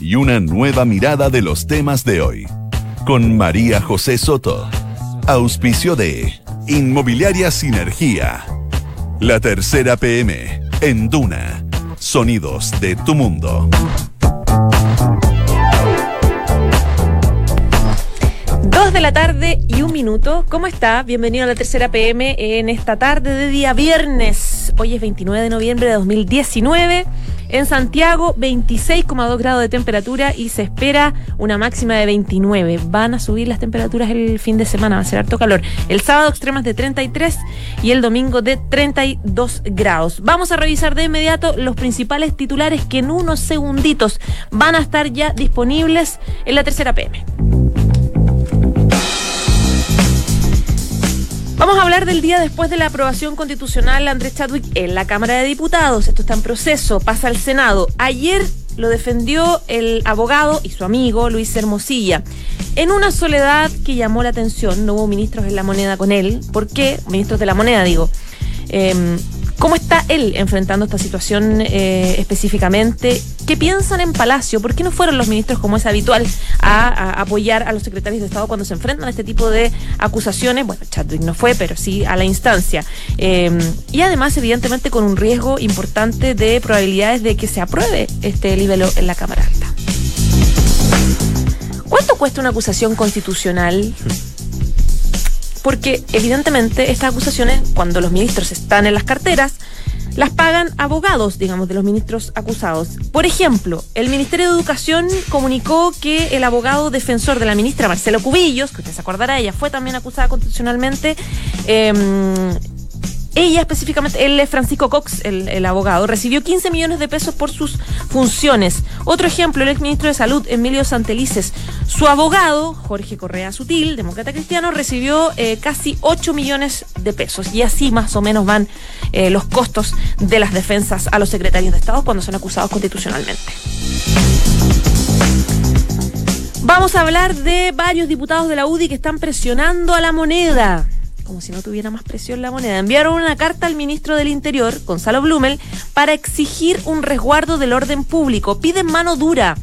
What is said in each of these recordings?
y una nueva mirada de los temas de hoy. Con María José Soto. Auspicio de Inmobiliaria Sinergia. La tercera PM en Duna. Sonidos de tu mundo. Dos de la tarde y un minuto. ¿Cómo está? Bienvenido a la tercera PM en esta tarde de día viernes. Hoy es 29 de noviembre de 2019. En Santiago, 26,2 grados de temperatura y se espera una máxima de 29. Van a subir las temperaturas el fin de semana, va a ser harto calor. El sábado extremas de 33 y el domingo de 32 grados. Vamos a revisar de inmediato los principales titulares que en unos segunditos van a estar ya disponibles en la tercera PM. Vamos a hablar del día después de la aprobación constitucional Andrés Chadwick en la Cámara de Diputados. Esto está en proceso, pasa al Senado. Ayer lo defendió el abogado y su amigo Luis Hermosilla. En una soledad que llamó la atención, no hubo ministros en la moneda con él. ¿Por qué? Ministros de la moneda, digo. Eh, ¿Cómo está él enfrentando esta situación eh, específicamente? ¿Qué piensan en Palacio? ¿Por qué no fueron los ministros, como es habitual, a, apoyar a los secretarios de Estado cuando se enfrentan a este tipo de acusaciones? Bueno, Chadwick no fue, pero sí a la instancia. Em, y además, evidentemente, con un riesgo importante de probabilidades de que se apruebe este libelo en la Cámara Alta. ¿Cuánto cuesta una acusación constitucional? Porque evidentemente estas acusaciones, cuando los ministros están en las carteras, las pagan abogados, digamos, de los ministros acusados. Por ejemplo, el Ministerio de Educación comunicó que el abogado defensor de la ministra Marcelo Cubillos, que usted se acordará, ella fue también acusada constitucionalmente, eh, ella específicamente, él es Francisco Cox, el, abogado, recibió 15 millones de pesos por sus funciones. Otro ejemplo, el exministro de Salud, Emilio Santelices. Su abogado, Jorge Correa Sutil, demócrata cristiano, recibió eh, casi 8 millones de pesos. Y así más o menos van eh, los costos de las defensas a los secretarios de Estado cuando son acusados constitucionalmente. Vamos a hablar de varios diputados de la UDI que están presionando a la moneda como si no tuviera más presión la moneda, enviaron una carta al ministro del Interior, Gonzalo Blumel, para exigir un resguardo del orden público. Piden mano dura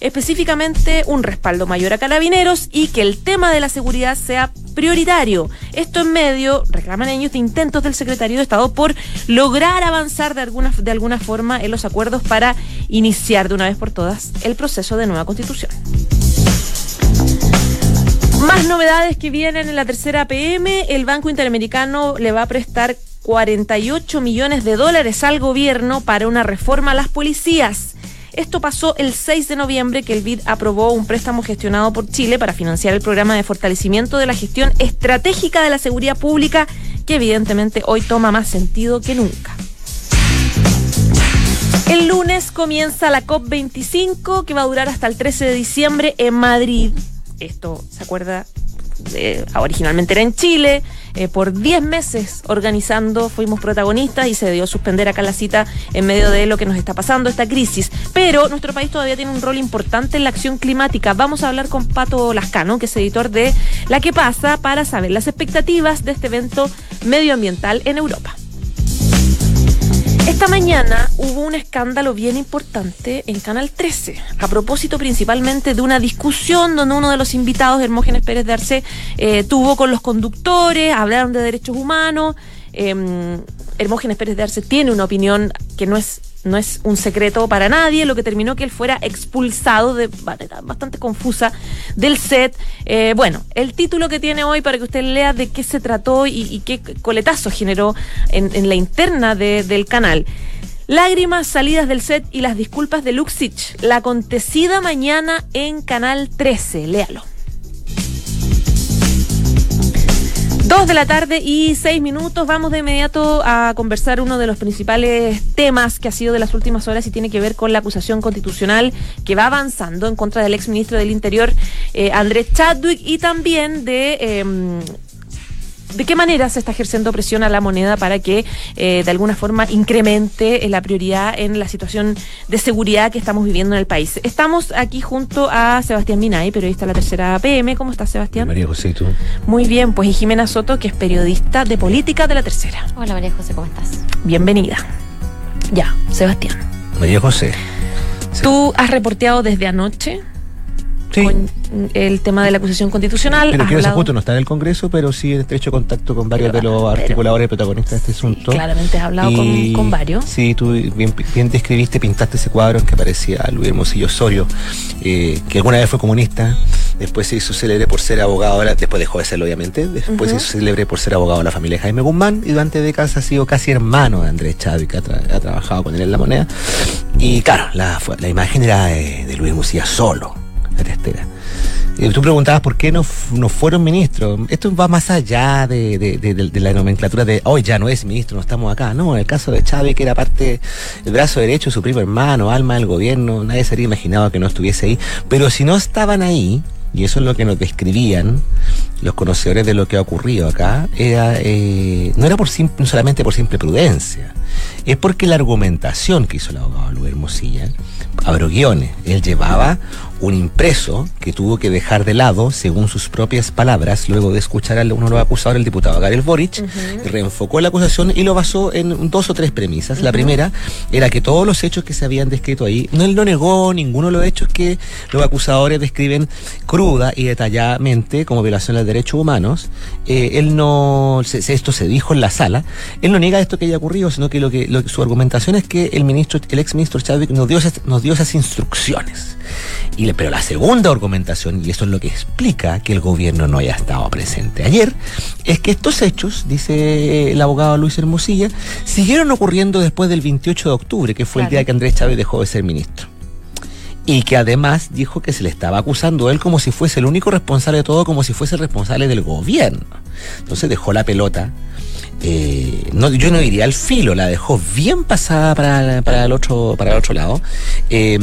específicamente un respaldo mayor a carabineros y que el tema de la seguridad sea prioritario. Esto en medio, reclaman ellos, de intentos del secretario de Estado por lograr avanzar de alguna, de alguna forma en los acuerdos para iniciar de una vez por todas el proceso de nueva constitución. Más novedades que vienen en la tercera PM. El Banco Interamericano le va a prestar 48 millones de dólares al gobierno para una reforma a las policías. Esto pasó el 6 de noviembre que el BID aprobó un préstamo gestionado por Chile para financiar el programa de fortalecimiento de la gestión estratégica de la seguridad pública, que evidentemente hoy toma más sentido que nunca. El lunes comienza la COP25 que va a durar hasta el 13 de diciembre en Madrid. Esto, ¿se acuerda? Eh, originalmente era en Chile, eh, por 10 meses organizando, fuimos protagonistas y se dio suspender acá la cita en medio de lo que nos está pasando, esta crisis. Pero nuestro país todavía tiene un rol importante en la acción climática. Vamos a hablar con Pato Lascano, que es editor de La que pasa, para saber las expectativas de este evento medioambiental en Europa. Esta mañana hubo un escándalo bien importante en Canal 13, a propósito principalmente de una discusión donde uno de los invitados, Hermógenes Pérez de Arce, eh, tuvo con los conductores, hablaron de derechos humanos. Eh, Hermógenes Pérez de Arce tiene una opinión que no es no es un secreto para nadie, lo que terminó que él fuera expulsado de manera bastante confusa del set. Eh, bueno, el título que tiene hoy para que usted lea de qué se trató y, qué coletazo generó en, la interna del canal. Lágrimas salidas del set y las disculpas de Luxich. La acontecida mañana en Canal 13. Léalo. Dos de la tarde y seis minutos. Vamos de inmediato a conversar uno de los principales temas que ha sido de las últimas horas y tiene que ver con la acusación constitucional que va avanzando en contra del exministro del Interior, eh, Andrés Chadwick, y también de em, ¿De qué manera se está ejerciendo presión a la moneda para que eh, de alguna forma incremente eh, la prioridad en la situación de seguridad que estamos viviendo en el país? Estamos aquí junto a Sebastián Minay, periodista de la tercera PM. ¿Cómo estás, Sebastián? María José, ¿y tú? Muy bien, pues y Jimena Soto, que es periodista de política de la tercera. Hola, María José, ¿cómo estás? Bienvenida. Ya, Sebastián. María José. Tú has reporteado desde anoche con el tema de la acusación constitucional. Pero quiero hablado... no está en el Congreso, pero sí en estrecho contacto con varios de los articuladores y protagonistas de este asunto. Claramente has hablado con, varios. Sí, tú bien, bien, describiste, pintaste ese cuadro en que aparecía Luis Hermosillo Osorio, eh, que alguna vez fue comunista, después se hizo célebre por ser abogado, ahora, después dejó de serlo obviamente, después se hizo célebre por ser abogado de la familia Jaime Guzmán y durante décadas ha sido casi hermano de Andrés Chávez, que ha, trabajado con él en la moneda. Y claro, la, la imagen era de, de Luis Hermosillo solo la tú preguntabas por qué no, no fueron ministros. Esto va más allá de, la nomenclatura de hoy ya no es ministro, no estamos acá. No, en el caso de Chávez, que era parte del brazo derecho, su primo hermano, alma del gobierno, nadie se habría imaginado que no estuviese ahí. Pero si no estaban ahí, y eso es lo que nos describían los conocedores de lo que ha ocurrido acá, eh, no era por no solamente por simple prudencia, es porque la argumentación que hizo el abogado Luis Hermosilla, abro guiones, él llevaba un impreso que tuvo que dejar de lado, según sus propias palabras, luego de escuchar a uno de los acusadores, el diputado Garel Boric, reenfocó la acusación y lo basó en dos o tres premisas. La primera era que todos los hechos que se habían descrito ahí, no él no negó ninguno de los hechos que los acusadores describen cruda y detalladamente como violación de los derechos humanos. Eh, él no, esto se dijo en la sala, él no niega esto que haya ocurrido, sino que lo que, su argumentación es que el ministro, el ex ministro Chávez nos dio, nos dio esas instrucciones. Y, pero la segunda argumentación, y eso es lo que explica que el gobierno no haya estado presente ayer, es que estos hechos, dice el abogado Luis Hermosilla, siguieron ocurriendo después del 28 de octubre, que fue el día que Andrés Chávez dejó de ser ministro y que además dijo que se le estaba acusando a él como si fuese el único responsable de todo, como si fuese el responsable del gobierno. Entonces dejó la pelota. Eh, no, yo no diría al filo, la dejó bien pasada para, para el otro para el otro lado. Eh,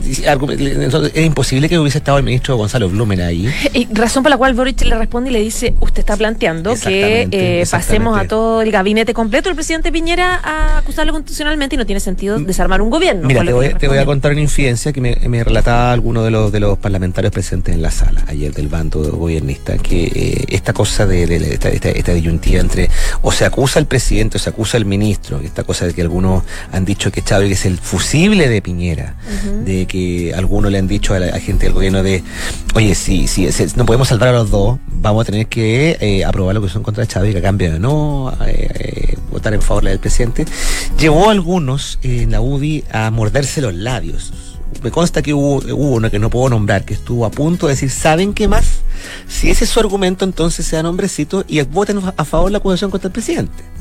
es imposible que hubiese estado el ministro Gonzalo Blumen ahí. Y razón por la cual Boric le responde y le dice, usted está planteando que eh, pasemos a todo el gabinete completo del presidente Piñera a acusarlo constitucionalmente y no tiene sentido desarmar un gobierno. Mira, te voy, a contar una infidencia que me, relataba alguno de los, de los parlamentarios presentes en la sala ayer del bando gobernista, que eh, esta cosa de, esta, esta, disyuntiva entre o se acusa al presidente o se acusa al ministro, esta cosa de que algunos han dicho que Chávez es el fusible de Piñera, de que algunos le han dicho a la gente del gobierno de, oye, si, si, no podemos salvar a los dos, vamos a tener que eh, aprobar lo que son contra Chávez, que cambio de no eh, eh, votar en favor del presidente, llevó a algunos en la UDI a morderse los labios. Me consta que hubo, uno que no puedo nombrar, que estuvo a punto de decir, ¿saben qué más? Si ese es su argumento, entonces sea nombrecito y voten a favor de la acusación contra el presidente.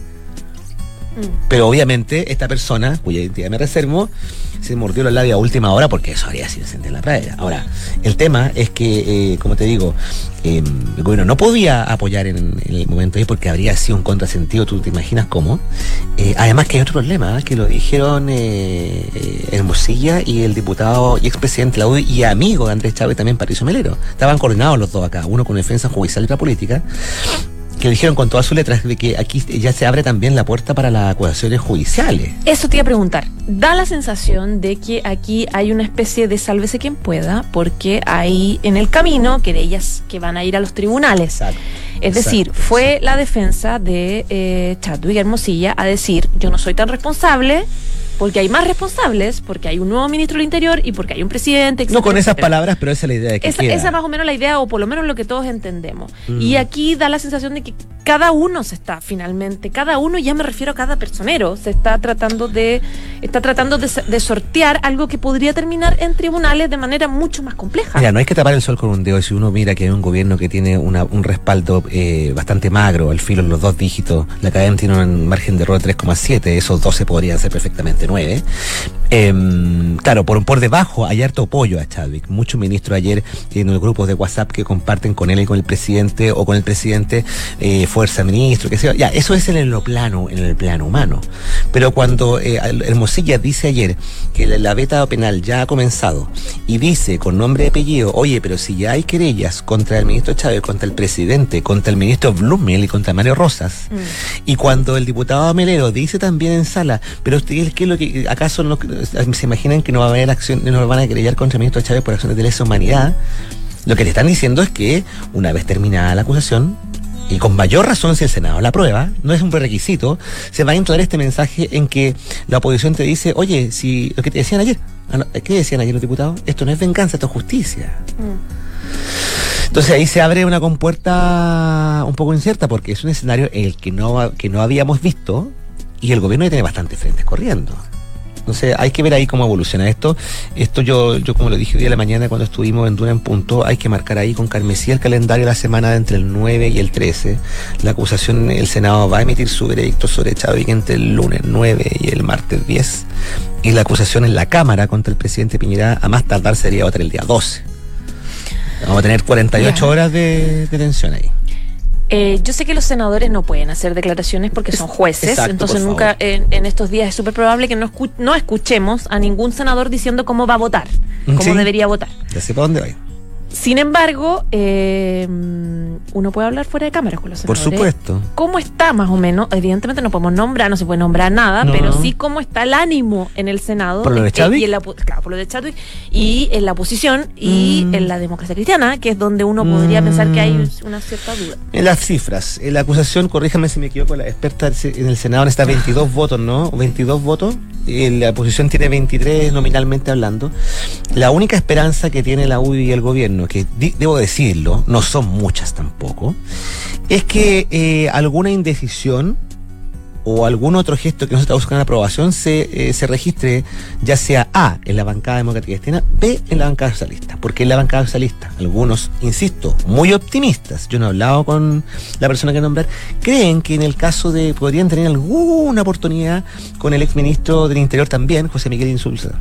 Mm. Pero obviamente esta persona, cuya identidad me reservo, se mordió los labios a última hora porque eso haría sido sentir la playa. Ahora, el tema es que, eh, como te digo, eh, el gobierno no podía apoyar en, el momento ahí porque habría sido un contrasentido, tú te imaginas cómo. Eh, además que hay otro problema, ¿eh? que lo dijeron Hermosilla y el diputado y expresidente de la UDI y amigo de Andrés Chávez también, Patricio Melero. Estaban coordinados los dos acá, uno con defensa judicial y otra política que dijeron con todas sus letras de que aquí ya se abre también la puerta para las acusaciones judiciales. Eso te iba a preguntar. Da la sensación de que aquí hay una especie de sálvese quien pueda, porque hay en el camino que de ellas que van a ir a los tribunales. Es decir, fue la defensa de eh, Chadwick Hermosilla a decir, yo no soy tan responsable, porque hay más responsables, porque hay un nuevo ministro del Interior y porque hay un presidente. no con esas palabras, pero esa es la idea de que esa, esa, es más o menos la idea, o por lo menos lo que todos entendemos. Y mm. aquí da la sensación de que cada uno se está finalmente, cada uno, ya me refiero a cada personero, se está tratando de, está tratando de, sortear algo que podría terminar en tribunales de manera mucho más compleja. Mira, no hay que tapar el sol con un dedo. Si uno mira que hay un gobierno que tiene un respaldo eh, bastante magro, al filo en los dos dígitos, la academia tiene un margen de error de 3,7, esos 12 podrían ser perfectamente 1999 Em, claro, por, por debajo hay harto apoyo a Chadwick. Muchos ministros ayer en los grupos de WhatsApp que comparten con él y con el presidente o con el presidente eh, fuerza ministro, que sea. Ya, eso es en lo plano, en el plano humano. Pero cuando eh, Hermosilla dice ayer que la, beta penal ya ha comenzado y dice con nombre y apellido, oye, pero si ya hay querellas contra el ministro Chávez, contra el presidente, contra el ministro Blumel y contra Mario Rosas, mm. y cuando el diputado Melero dice también en sala, pero usted, ¿qué es lo que ¿acaso no, se imaginan que no va a haber acción, no van a querellar contra el ministro Chávez por acciones de lesa humanidad? Lo que le están diciendo es que una vez terminada la acusación, y con mayor razón si el Senado la aprueba, no es un prerequisito, se va a introducir este mensaje en que la oposición te dice, oye, si lo que te decían ayer, ah, ¿qué decían ayer los diputados? Esto no es venganza, esto es justicia. Mm. Entonces ahí se abre una compuerta un poco incierta porque es un escenario en el que no, que no habíamos visto y el gobierno tiene bastantes frentes corriendo. Entonces hay que ver ahí cómo evoluciona esto. Esto yo, yo como lo dije hoy de la mañana cuando estuvimos en Duna en Punto, hay que marcar ahí con carmesí el calendario de la semana de entre el 9 y el 13. La acusación, el Senado va a emitir su veredicto sobre Chávez entre el lunes 9 y el martes 10. Y la acusación en la Cámara contra el presidente Piñera a más tardar sería otra el día 12. Vamos a tener 48 horas de, de tensión ahí. Eh, yo sé que los senadores no pueden hacer declaraciones porque son jueces, entonces nunca en, estos días es súper probable que no, no escuchemos a ningún senador diciendo cómo va a votar, cómo debería votar. Ya sé para dónde va. Sin embargo, eh, uno puede hablar fuera de cámara con los senadores. Por supuesto. ¿Cómo está más o menos? Evidentemente no podemos nombrar, no se puede nombrar nada, pero sí cómo está el ánimo en el Senado. Por lo de Chadwick. y en la, claro, por lo de Chadwick. Y en la oposición y mm. en la democracia cristiana, que es donde uno podría pensar que hay mm. una cierta duda. En las cifras, en la acusación, corríjame si me equivoco, la experta en el Senado está 22 votos, ¿no? 22 votos. La oposición tiene 23 nominalmente hablando. La única esperanza que tiene la UDI y el gobierno que debo decirlo, no son muchas tampoco, es que eh, alguna indecisión o algún otro gesto que no se está buscando aprobación se, eh, se registre ya sea A en la bancada democrática cristiana, B en la bancada socialista. Porque en la bancada socialista, algunos, insisto, muy optimistas, yo no he hablado con la persona que nombrar, creen que en el caso de podrían tener alguna oportunidad con el exministro del Interior también, José Miguel Insulza.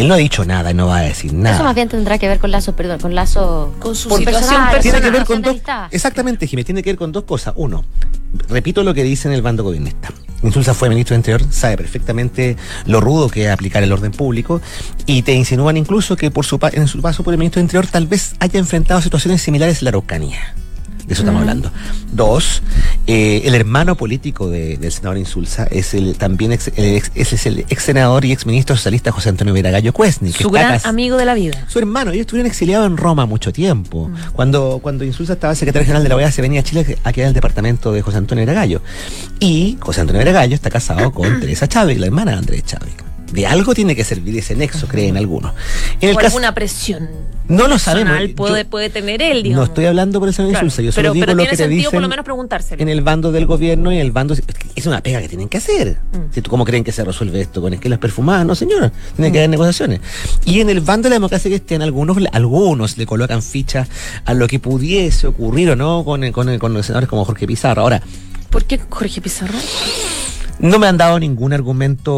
Él no ha dicho nada, no va a decir nada. Eso más bien tendrá que ver con Lazo, perdón, con Lazo. Con su situación personal. Tiene que ver con dos. Exactamente, Jiménez, tiene que ver con dos cosas. Uno, repito lo que dice en el bando gobernista. Insulza fue ministro de Interior, sabe perfectamente lo rudo que es aplicar el orden público y te insinúan incluso que por su, en su paso por el ministro de Interior tal vez haya enfrentado situaciones similares a la Araucanía de eso estamos hablando. Dos, eh, el hermano político del senador Insulza es el también ex, es el ex senador y ex ministro socialista José Antonio Viragallo Cuesni. Su gran amigo de la vida. Su hermano, ellos estuvieron exiliados en Roma mucho tiempo. Mm. Cuando, cuando Insulza estaba secretario general de la OEA, se venía a Chile a quedar en el departamento de José Antonio Viragallo. Y José Antonio Viragallo está casado con Teresa Chávez, la hermana de Andrés Chávez de algo tiene que servir ese nexo, creen algunos. En Por alguna presión. No lo sabemos. Puede, puede tener él, digamos. No estoy hablando por eso de insulsa, yo solo digo lo que te dicen por lo menos preguntárselo. en el bando del gobierno y en el bando... Es una pega que tienen que hacer. Mm. Si tú, ¿Cómo creen que se resuelve esto? ¿Con esquelas perfumadas? No, señora. Tiene que mm. haber negociaciones. Y en el bando de la democracia cristiana, algunos, algunos le colocan fichas a lo que pudiese ocurrir o no con, con, con los senadores como Jorge Pizarro. Ahora... ¿Por qué Jorge Pizarro? No me han dado ningún argumento,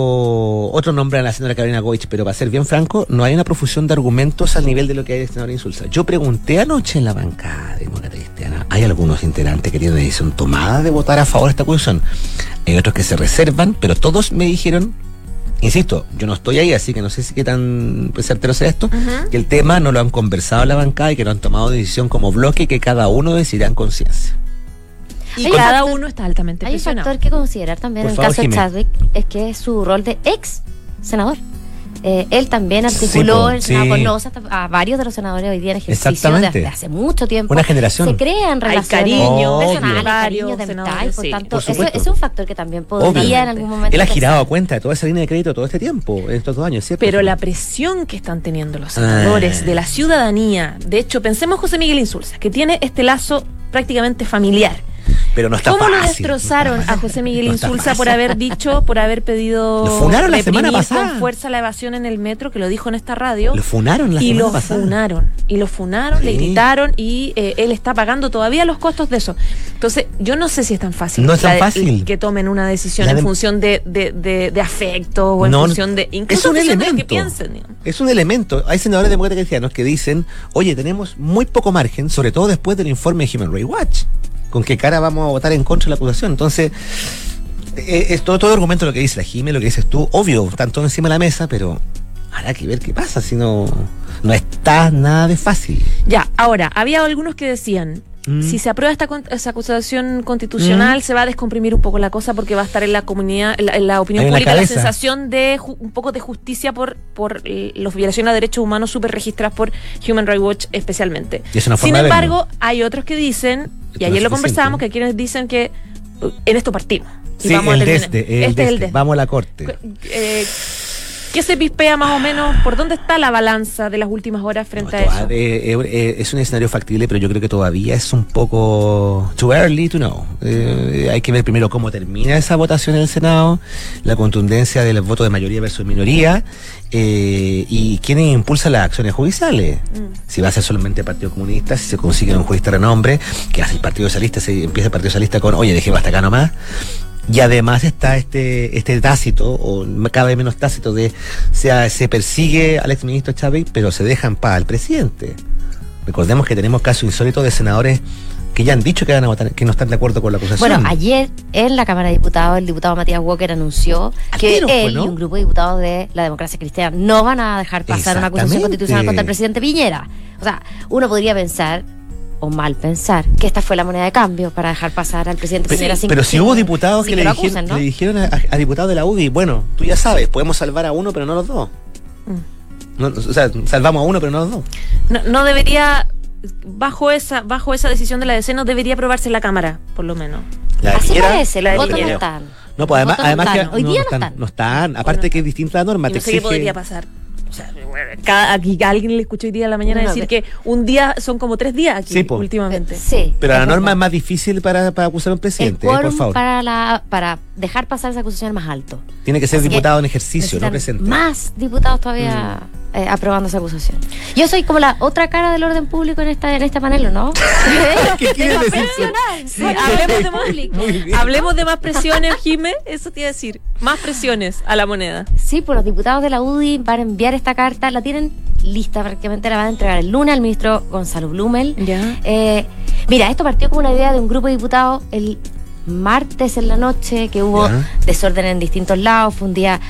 otro nombre a la señora Carolina Goich, pero para ser bien franco, no hay una profusión de argumentos al nivel de lo que hay de senador Insulza. Yo pregunté anoche en la bancada demócrata cristiana, hay algunos integrantes que tienen decisión tomada de votar a favor de esta acusación. Hay otros que se reservan, pero todos me dijeron insisto, yo no estoy ahí, así que no sé si qué tan certero sea esto, que el tema no lo han conversado en la bancada y que no han tomado decisión como bloque y que cada uno decidirá en conciencia. Y cada uno está altamente Hay un factor que considerar también en el caso de Chadwick, es que es su rol de ex senador. Eh, él también articuló el Senado a varios de los senadores hoy día en ejercicio desde hace mucho tiempo. Una generación. Se crean relaciones cariño, personales, cariño de por tanto, eso, es un factor que también podría en algún momento. Él ha girado a cuenta de toda esa línea de crédito todo este tiempo, en estos dos años, ¿cierto? Pero la presión que están teniendo los senadores, ah. de la ciudadanía, de hecho, pensemos José Miguel Insulza, que tiene este lazo prácticamente familiar pero no está ¿Cómo lo destrozaron a José Miguel Insulza por haber dicho, por haber pedido lo funaron la semana pasada. con fuerza la evasión en el metro, que lo dijo en esta radio? Lo funaron la y semana lo Funaron, y lo funaron, le gritaron y eh, él está pagando todavía los costos de eso. Entonces, yo no sé si es tan fácil, no es tan fácil. que tomen una decisión en función de, de, de, afecto o en función de incluso es un elemento, que piensen. Es un elemento. Hay senadores demócratas cristianos que dicen, oye, tenemos muy poco margen, sobre todo después del informe de Human Rights Watch con qué cara vamos a votar en contra de la acusación. Entonces, eh, es todo, todo argumento lo que dice la Jime, lo que dices tú, obvio, están todos encima de la mesa, pero habrá que ver qué pasa, si no, no está nada de fácil. Ya, ahora, había algunos que decían, Mm. Si se aprueba esta, esa acusación constitucional, mm. se va a descomprimir un poco la cosa porque va a estar en la comunidad, en la, opinión pública, la, sensación de un poco de justicia por, por las violaciones a derechos humanos súper registradas por Human Rights Watch especialmente. Sin embargo, hay otros que dicen, y ayer lo conversábamos, que quienes dicen que uh, en esto partimos. sí, vamos el, este, el, este, Vamos a la corte. Eh, ¿Qué se pispea más o menos? ¿Por dónde está la balanza de las últimas horas frente a eso? Eh, eh, es un escenario factible, pero yo creo que todavía es un poco too early to know. Eh, hay que ver primero cómo termina esa votación en el Senado, la contundencia del voto de mayoría versus minoría y quién impulsa las acciones judiciales. Mm. Si va a ser solamente el Partido Comunista, si se consigue un de renombre, que hace el Partido Socialista, se empieza el Partido Socialista con, oye, dejemos hasta acá nomás. Y además está este, este tácito, o cada vez menos tácito, de sea, se persigue al exministro Chávez, pero se deja en paz al presidente. Recordemos que tenemos casos insólitos de senadores que ya han dicho que van a votar, que no están de acuerdo con la acusación. Bueno, ayer en la Cámara de Diputados, el diputado Matías Walker anunció que él y un grupo de diputados de la democracia cristiana no van a dejar pasar una acusación constitucional contra el presidente Piñera. O sea, uno podría pensar o mal pensar que esta fue la moneda de cambio para dejar pasar al presidente Pero, pero si hubo diputados que, le, dijeron, a, diputados de la UDI, bueno, tú ya sabes, podemos salvar a uno, pero no los dos. Mm. o sea, salvamos a uno, pero no a los dos. No, debería, bajo esa, bajo esa decisión de la DC, no debería aprobarse la Cámara, por lo menos. Así parece, los votos no están. No, pues además, además que Hoy día no están, no están. Aparte que es distinta la norma. no sé qué podría pasar. Cada, aquí alguien le escuchó hoy día a la mañana decir que un día son como tres días aquí últimamente. Sí. Pero la norma es más difícil para, para acusar a un presidente, eh, por favor. Para, la, para dejar pasar esa acusación más alto. Tiene que ser diputado en ejercicio, no presente. Más diputados todavía. Mm. Eh, aprobando esa acusación. Yo soy como la otra cara del orden público en esta en este panel, ¿no? ¿Qué quiere decir? Sí, hablemos, de más, hablemos de más presiones, Jime, eso te iba a decir, más presiones a la moneda. Sí, pues los diputados de la UDI van a enviar esta carta, la tienen lista, prácticamente la van a entregar el lunes al ministro Gonzalo Blumel. Ya. Eh, mira, esto partió como una idea de un grupo de diputados el martes en la noche, que hubo desorden en distintos lados, fue un día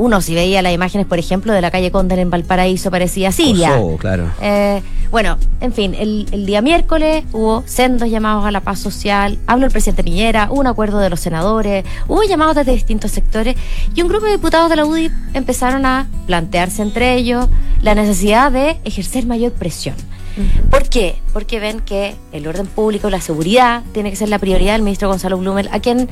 uno si veía las imágenes, por ejemplo, de la calle Cóndor en Valparaíso, parecía Siria. claro. Eh, bueno, en fin, el, día miércoles hubo sendos llamados a la paz social, habló el presidente Piñera, hubo un acuerdo de los senadores, hubo llamados desde distintos sectores y un grupo de diputados de la UDI empezaron a plantearse entre ellos la necesidad de ejercer mayor presión. ¿Por qué? Porque ven que el orden público, la seguridad, tiene que ser la prioridad del ministro Gonzalo Blumel, a quien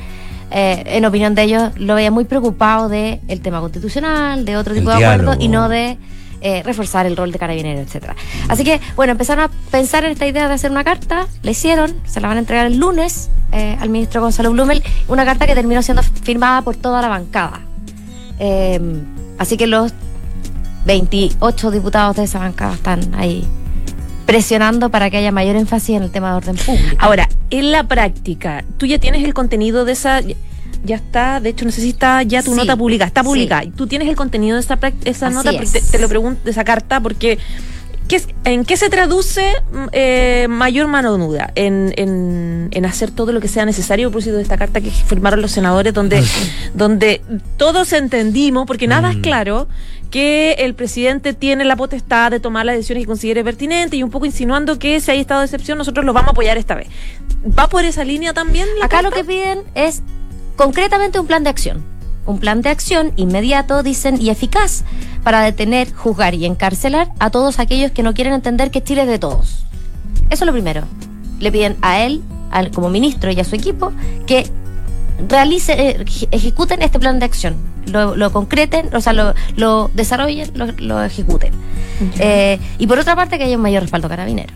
eh, en opinión de ellos, lo veía muy preocupado del el tema constitucional, de otro tipo de acuerdos y no de eh, reforzar el rol de carabinero, etcétera. Así que, bueno, empezaron a pensar en esta idea de hacer una carta, la hicieron, se la van a entregar el lunes eh, al ministro Gonzalo Blumel, una carta que terminó siendo firmada por toda la bancada. así que los 28 diputados de esa bancada están ahí presionando para que haya mayor énfasis en el tema de orden público. Ahora, en la práctica, tú ya tienes el contenido de esa ya está, de hecho no sé si está ya tu nota publicada, está publicada. Tú tienes el contenido de esa, esa nota, te, lo pregunto, de esa carta, porque ¿qué, ¿en qué se traduce mm, eh, mayor mano nuda? En, en, en, hacer todo lo que sea necesario, por de esta carta que firmaron los senadores, donde, donde todos entendimos, porque nada es mm. claro, que el presidente tiene la potestad de tomar las decisiones que considere pertinentes y un poco insinuando que si hay estado de excepción nosotros lo vamos a apoyar esta vez. ¿Va por esa línea también? Acá lo que piden es concretamente un plan de acción. Un plan de acción inmediato, dicen, y eficaz para detener, juzgar y encarcelar a todos aquellos que no quieren entender que Chile es de todos. Eso es lo primero. Le piden a él, al, como ministro y a su equipo, que realice, eh, ejecuten este plan de acción, lo, concreten, o sea, lo, desarrollen, lo, ejecuten. Eh, y por otra parte, que haya un mayor respaldo carabinero.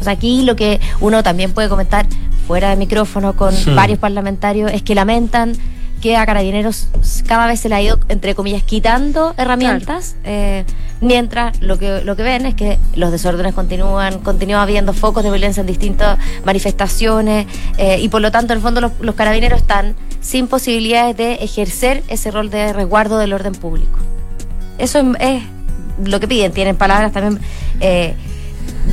O sea, aquí lo que uno también puede comentar fuera de micrófono con varios parlamentarios es que lamentan que a Carabineros cada vez se le ha ido, entre comillas, quitando herramientas, eh, mientras lo que, lo que ven es que los desórdenes continúan, continúa habiendo focos de violencia en distintas manifestaciones, eh, y por lo tanto, en el fondo, los, carabineros están sin posibilidades de ejercer ese rol de resguardo del orden público. Eso es, lo que piden, tienen palabras también. Eh,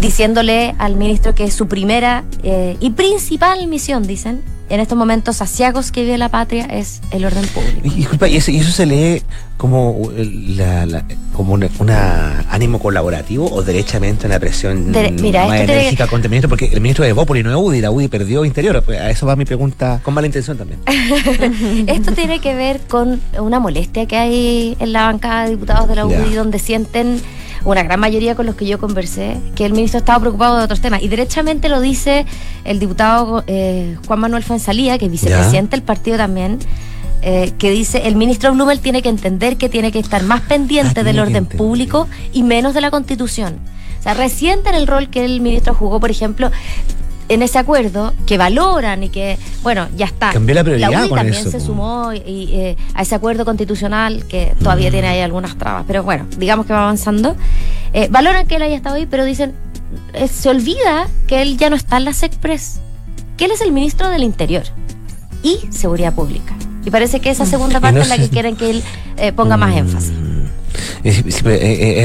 diciéndole al ministro que su primera y principal misión, dicen, en estos momentos asiagos que vive la patria es el orden público. Y, disculpa, ¿y eso, y eso se lee como, la, la- como una ánimo colaborativo o derechamente una presión De- mira, más enérgica contra el ministro? Porque el ministro de Bópoli no es UDI, la UDI perdió interior. Pues a eso va mi pregunta, con mala intención también. Esto tiene que ver con una molestia que hay en la bancada de diputados de la Ya. UDI, donde sienten una gran mayoría con los que yo conversé, que el ministro estaba preocupado de otros temas. Y derechamente lo dice el diputado eh, Juan Manuel Fuenzalía, que es vicepresidente del partido también, eh, que dice, el ministro Blumel tiene que entender que tiene que estar más pendiente Ah, del orden entender. público y menos de la constitución. O sea, resienten el rol que el ministro jugó, por ejemplo, en ese acuerdo, que valoran y que, bueno, ya está. Cambió la prioridad con también eso, se sumó y, y, eh, a ese acuerdo constitucional que todavía tiene ahí algunas trabas, pero bueno, digamos que va avanzando. Eh, valoran que él haya estado ahí, pero dicen, eh, se olvida que él ya no está en la SECPRES, que él es el ministro del Interior y Seguridad Pública. Y parece que esa segunda Y parte no es la que quieren que él eh, ponga más Mm. énfasis. Es,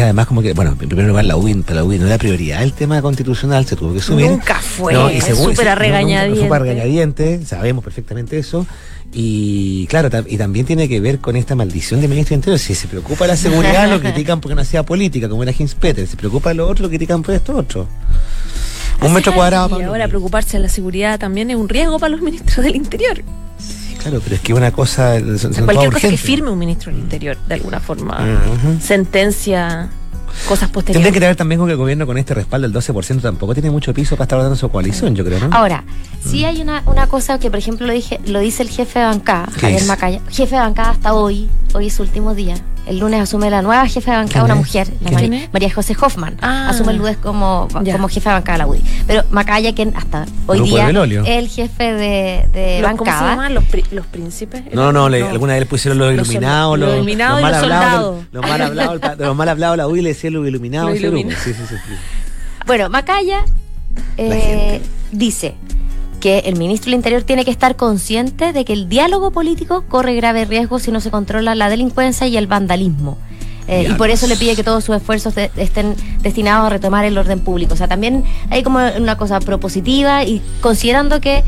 además como que, bueno, en primer lugar la UDI, para la UDI no era prioridad el tema constitucional, se tuvo que subir. Nunca fue, No, súper a no, no, regañadientes, sabemos perfectamente eso. Y claro, y también tiene que ver con esta maldición del ministro Interior. Si se preocupa la seguridad, lo critican porque no hacía política, como era Hins Peter. Si preocupa de lo otro, lo critican por esto otro. Un metro cuadrado. Y ahora preocuparse de la seguridad también es un riesgo para los ministros del Interior. Claro, pero es que una cosa. Cualquier cosa que firme un ministro del Interior, de alguna forma, sentencia cosas Tendría posteriores. que tener también con que el gobierno con este respaldo del 12% tampoco tiene mucho piso para estar dando su coalición, yo creo, ¿no? Ahora, sí hay una, una cosa que, por ejemplo, lo, dije, lo dice el jefe de bancada, ¿Qué Javier? Macaya. Jefe de bancada hasta hoy, hoy es su último día. El lunes asume la nueva jefe de bancada, ¿Quién una es? mujer, la. María José Hoffman. Ah. Asume el lunes como, Ya. como jefe de bancada de la UDI. Pero Macaya, quien hasta hoy Grupo día es el jefe de, de Los- ¿Cómo se bancada. llaman? ¿Los, pri- los príncipes? No, no, le- alguna vez le pusieron los iluminados, los, Los iluminados y mal los hablados. Los mal hablados, el- de los mal hablados, la UI le decía los iluminados. Sí. Bueno, Macaya eh, dice que el ministro del Interior tiene que estar consciente de que el diálogo político corre grave riesgo si no se controla la delincuencia y el vandalismo. Eh, y por eso le pide que todos sus esfuerzos de- estén destinados a retomar el orden público. O sea, también hay como una cosa propositiva y considerando que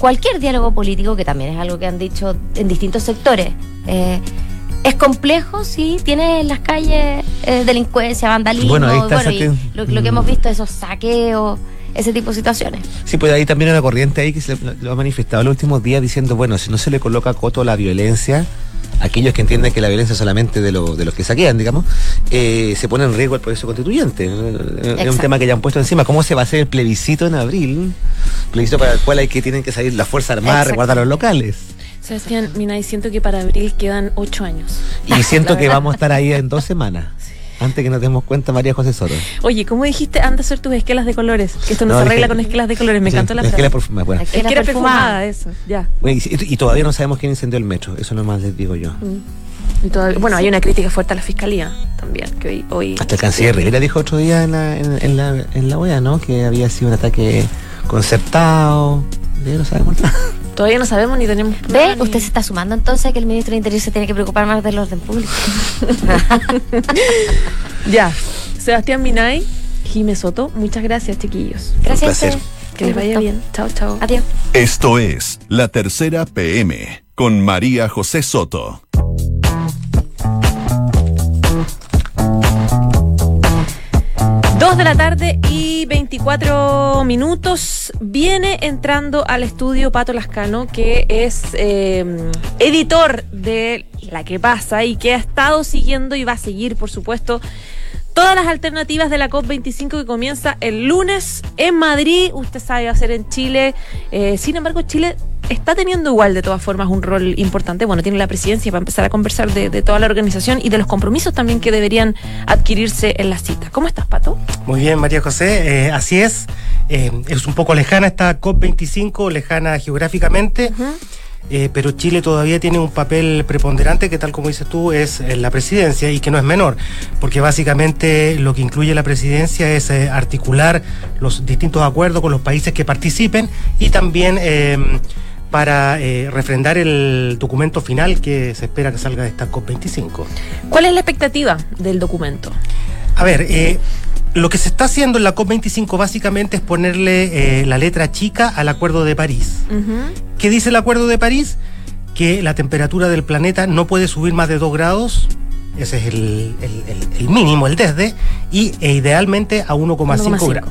cualquier diálogo político, que también es algo que han dicho en distintos sectores, eh, es complejo si tiene en las calles eh, delincuencia, vandalismo, Bueno, y lo, lo que hemos visto, esos saqueos, ese tipo de situaciones. Sí, pues ahí también hay una corriente ahí que se lo, ha manifestado en los últimos días diciendo, bueno, si no se le coloca coto a la violencia, aquellos que entienden que la violencia es solamente de, lo- de los que saquean, digamos, eh, se pone en riesgo el proceso constituyente. Eh, Es un tema que ya han puesto encima. ¿Cómo se va a hacer el plebiscito en abril? Plebiscito para el cual hay que tienen que salir las Fuerzas Armadas a resguardar los locales. Sebastián, mira, y siento que para abril quedan ocho años. Y siento que vamos a estar ahí en dos semanas. Antes que nos demos cuenta, María José Soto. Oye, ¿cómo dijiste? Anda a hacer tus esquelas de colores. Que esto no, No, se arregla con esquelas de colores. Me Sí, encantó la frase. la perfuma- bueno. Esquela Esquela perfumada. perfumada, eso. Ya. Bueno, Y, y todavía no sabemos quién incendió el metro. Eso nomás les digo yo. Todavía- bueno, hay una crítica fuerte a la fiscalía también. Que hoy, hoy Hasta el canciller Rivera dijo otro día en la, en, en la, en la OEA, ¿no? Que había sido un ataque concertado. Ya no sabemos nada. Todavía no sabemos ni tenemos. ¿Ve? Usted se está sumando entonces a que el ministro del Interior se tiene que preocupar más del orden público. Ya. Sebastián Minay, Jime Soto, muchas gracias, chiquillos. Gracias. Un placer. Que les vaya bien. Chao, chao. Adiós. Esto es La Tercera PM con María José Soto. Dos de la tarde y 24 minutos. Viene entrando al estudio Pato Lascano, que es eh, editor de La que pasa y que ha estado siguiendo y va a seguir, por supuesto, todas las alternativas de la COP25 que comienza el lunes en Madrid. Usted sabe, va a ser en Chile. Eh, sin embargo, Chile está teniendo igual, de todas formas, un rol importante. Bueno, tiene la presidencia para empezar a conversar de, de toda la organización y de los compromisos también que deberían adquirirse en la cita. ¿Cómo estás, Pato? Muy bien, María José, eh, así es. Eh, es un poco lejana esta COP25, lejana geográficamente, eh, pero Chile todavía tiene un papel preponderante que, tal como dices tú, es eh, la presidencia y que no es menor, porque básicamente lo que incluye la presidencia es eh, articular los distintos acuerdos con los países que participen y también... para eh, refrendar el documento final que se espera que salga de esta COP25. ¿Cuál es la expectativa del documento? A ver, eh, lo que se está haciendo en la COP25 básicamente es ponerle eh, la letra chica al Acuerdo de París. ¿Qué dice el Acuerdo de París? Que la temperatura del planeta no puede subir más de 2 grados, ese es el, mínimo, el desde, y e idealmente a 1,5 grados.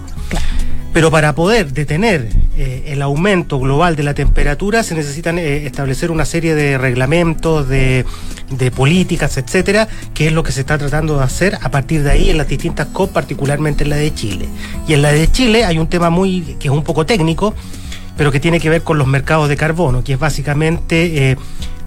Pero para poder detener eh, el aumento global de la temperatura se necesitan eh, establecer una serie de reglamentos, de, políticas, etcétera, que es lo que se está tratando de hacer a partir de ahí en las distintas COP, particularmente en la de Chile. Y en la de Chile hay un tema muy que es un poco técnico, pero que tiene que ver con los mercados de carbono, que es básicamente eh,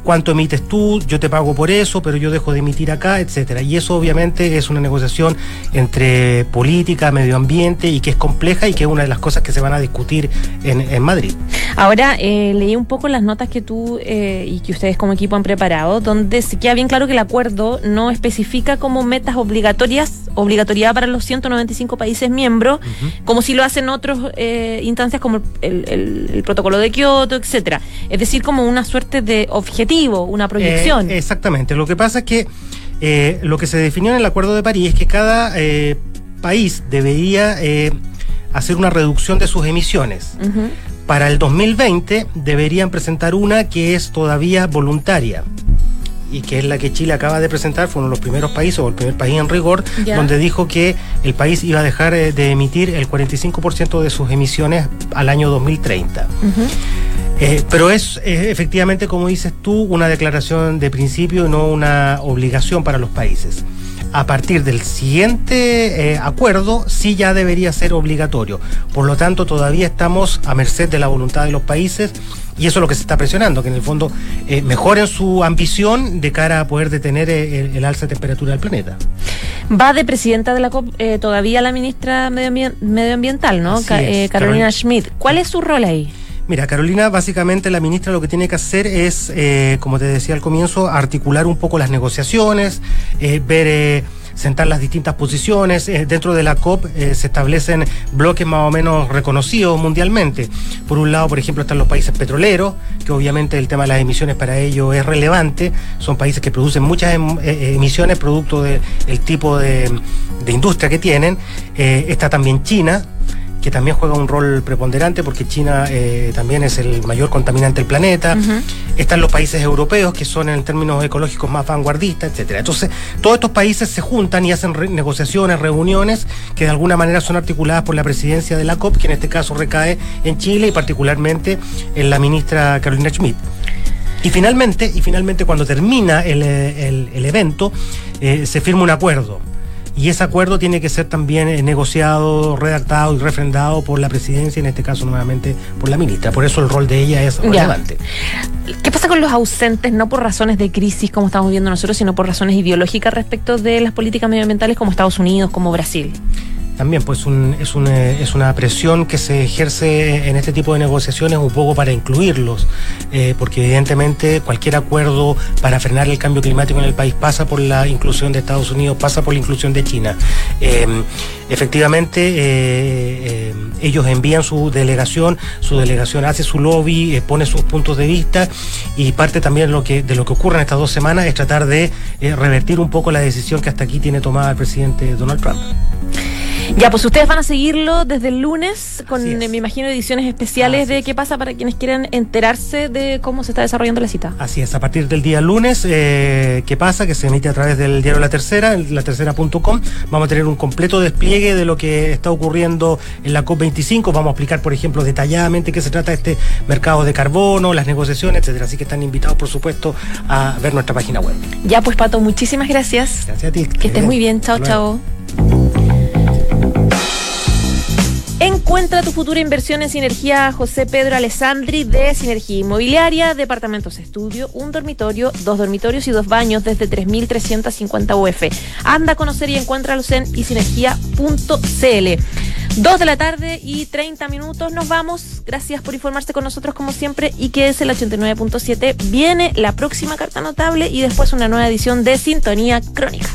cuánto emites tú, yo te pago por eso, pero yo dejo de emitir acá, etcétera. Y eso obviamente es una negociación entre política, medio ambiente y que es compleja y que es una de las cosas que se van a discutir en, Madrid. Ahora, eh, leí un poco las notas que tú eh, y que ustedes como equipo han preparado, donde se queda bien claro que el acuerdo no especifica como metas obligatorias, obligatoriedad para los 195 países miembros, como si lo hacen otras eh, instancias como el, el protocolo de Kioto, etcétera. Es decir, como una suerte de objetivo una proyección. Eh, exactamente. Lo que pasa es que eh, lo que se definió en el Acuerdo de París es que cada eh, país debería hacer una reducción de sus emisiones. Para el 2020 deberían presentar una que es todavía voluntaria y que es la que Chile acaba de presentar, fue uno de los primeros países, o el primer país en rigor, donde dijo que el país iba a dejar de emitir el 45% de sus emisiones al año 2030. Eh, pero es efectivamente, como dices tú, una declaración de principio y no una obligación para los países. A partir del siguiente eh, acuerdo, sí ya debería ser obligatorio. Por lo tanto, todavía estamos a merced de la voluntad de los países y eso es lo que se está presionando, que en el fondo eh, mejoren su ambición de cara a poder detener el, alza de temperatura del planeta. Va de presidenta de la COP todavía la ministra medioambiental, ¿no? Carolina Schmidt. ¿Cuál es su rol ahí? Mira, Carolina, básicamente la ministra lo que tiene que hacer es, eh, como te decía al comienzo, articular un poco las negociaciones, eh, ver... Eh, sentar las distintas posiciones. dentro de la COP se establecen bloques más o menos reconocidos mundialmente. Por un lado, por ejemplo, están los países petroleros, que obviamente el tema de las emisiones para ellos es relevante. Son países que producen muchas em, emisiones producto del tipo de, de, industria que tienen. está también China, que también juega un rol preponderante porque China eh, también es el mayor contaminante del planeta. Están los países europeos que son en términos ecológicos más vanguardistas, etcétera. Entonces, todos estos países se juntan y hacen negociaciones, reuniones que de alguna manera son articuladas por la presidencia de la COP, que en este caso recae en Chile y particularmente en la ministra Carolina Schmidt. Y finalmente, y finalmente cuando termina el, evento, eh, se firma un acuerdo y ese acuerdo tiene que ser también eh, negociado, redactado y refrendado por la presidencia, en este caso nuevamente por la ministra. Por eso el rol de ella es relevante. ¿Qué pasa con los ausentes, no por razones de crisis como estamos viendo nosotros, sino por razones ideológicas respecto de las políticas medioambientales como Estados Unidos, como Brasil? También, pues es, es, una presión que se ejerce en este tipo de negociaciones un poco para incluirlos, eh, porque evidentemente cualquier acuerdo para frenar el cambio climático en el país pasa por la inclusión de Estados Unidos, pasa por la inclusión de China. Eh, efectivamente, eh, ellos envían su delegación, su delegación hace su lobby, pone sus puntos de vista y parte también lo que, de lo que ocurre en estas dos semanas es tratar de revertir un poco la decisión que hasta aquí tiene tomada el presidente Donald Trump. Ya, pues ustedes van a seguirlo desde el lunes con, me imagino, ediciones especiales de qué pasa para quienes quieran enterarse de cómo se está desarrollando la cita. Así es, a partir del día lunes, eh, qué pasa, que se emite a través del diario La Tercera, la tercera.com. Vamos a tener un completo despliegue de lo que está ocurriendo en la COP25. Vamos a explicar, por ejemplo, detalladamente qué se trata este mercado de carbono, las negociaciones, etcétera. Así que están invitados, por supuesto, a ver nuestra página web. Ya, pues Pato, muchísimas gracias. Gracias a ti. Que estés muy bien. Chao, chao. Encuentra tu futura inversión en Sinergia José Pedro Alessandri de Sinergia Inmobiliaria, departamentos estudio, un dormitorio, dos dormitorios y dos baños desde 3.350 UF. Anda a conocer y encuéntralos en isinergia.cl. Dos de la tarde y 30 minutos nos vamos. Gracias por informarse con nosotros como siempre y que es el 89.7. Viene la próxima carta notable y después una nueva edición de Sintonía Crónica.